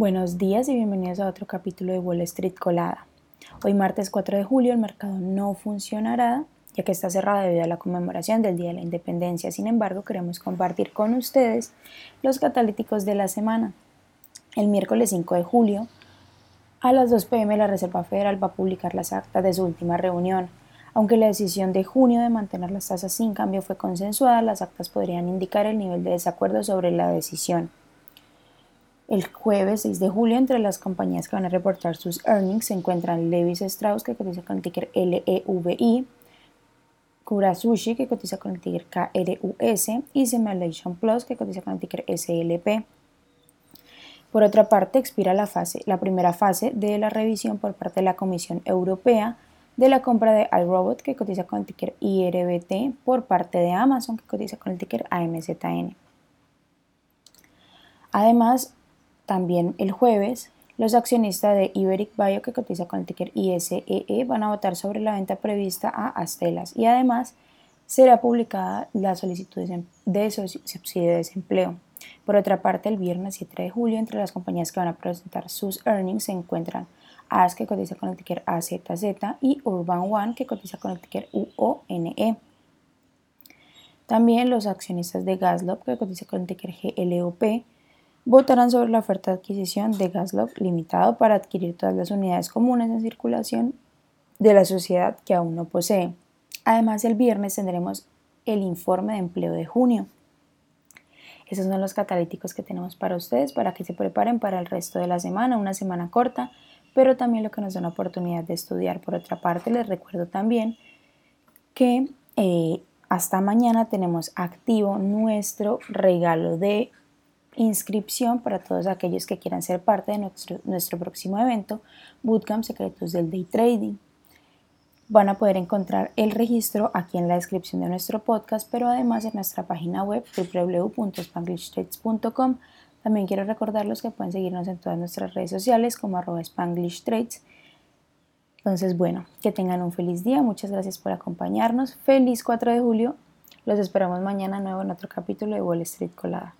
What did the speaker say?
Buenos días y bienvenidos a otro capítulo de Wall Street Colada. Hoy martes 4 de julio el mercado no funcionará ya que está cerrado debido a la conmemoración del Día de la Independencia. Sin embargo, queremos compartir con ustedes los catalíticos de la semana. El miércoles 5 de julio a las 2 pm la Reserva Federal va a publicar las actas de su última reunión. Aunque la decisión de junio de mantener las tasas sin cambio fue consensuada, las actas podrían indicar el nivel de desacuerdo sobre la decisión. El jueves 6 de julio, entre las compañías que van a reportar sus earnings se encuentran Levis Strauss, que cotiza con el ticker LEVI, Kura Sushi, que cotiza con el ticker KRUS, y Simulation Plus, que cotiza con el ticker SLP. Por otra parte, expira la, fase, la primera fase de la revisión por parte de la Comisión Europea de la compra de iRobot, que cotiza con el ticker IRBT, por parte de Amazon, que cotiza con el ticker AMZN. Además, también el jueves, los accionistas de Iberic Bio, que cotiza con el ticker ISEE, e, van a votar sobre la venta prevista a Astelas y además será publicada la solicitud de subsidio de desempleo. Por otra parte, el viernes 7 de julio, entre las compañías que van a presentar sus earnings se encuentran AS, que cotiza con el ticker AZZ, y Urban One, que cotiza con el ticker UONE. También los accionistas de Gaslop, que cotiza con el ticker GLOP, votarán sobre la oferta de adquisición de Gaslock Limitado para adquirir todas las unidades comunes en circulación de la sociedad que aún no posee. Además, el viernes tendremos el informe de empleo de junio. Esos son los catalíticos que tenemos para ustedes para que se preparen para el resto de la semana, una semana corta, pero también lo que nos da una oportunidad de estudiar. Por otra parte, les recuerdo también que eh, hasta mañana tenemos activo nuestro regalo de inscripción para todos aquellos que quieran ser parte de nuestro, nuestro próximo evento, Bootcamp Secretos del Day Trading. Van a poder encontrar el registro aquí en la descripción de nuestro podcast, pero además en nuestra página web www.spanglishtrades.com. También quiero recordarles que pueden seguirnos en todas nuestras redes sociales como arroba. Entonces, bueno, que tengan un feliz día. Muchas gracias por acompañarnos. Feliz 4 de julio. Los esperamos mañana nuevo en otro capítulo de Wall Street Colada.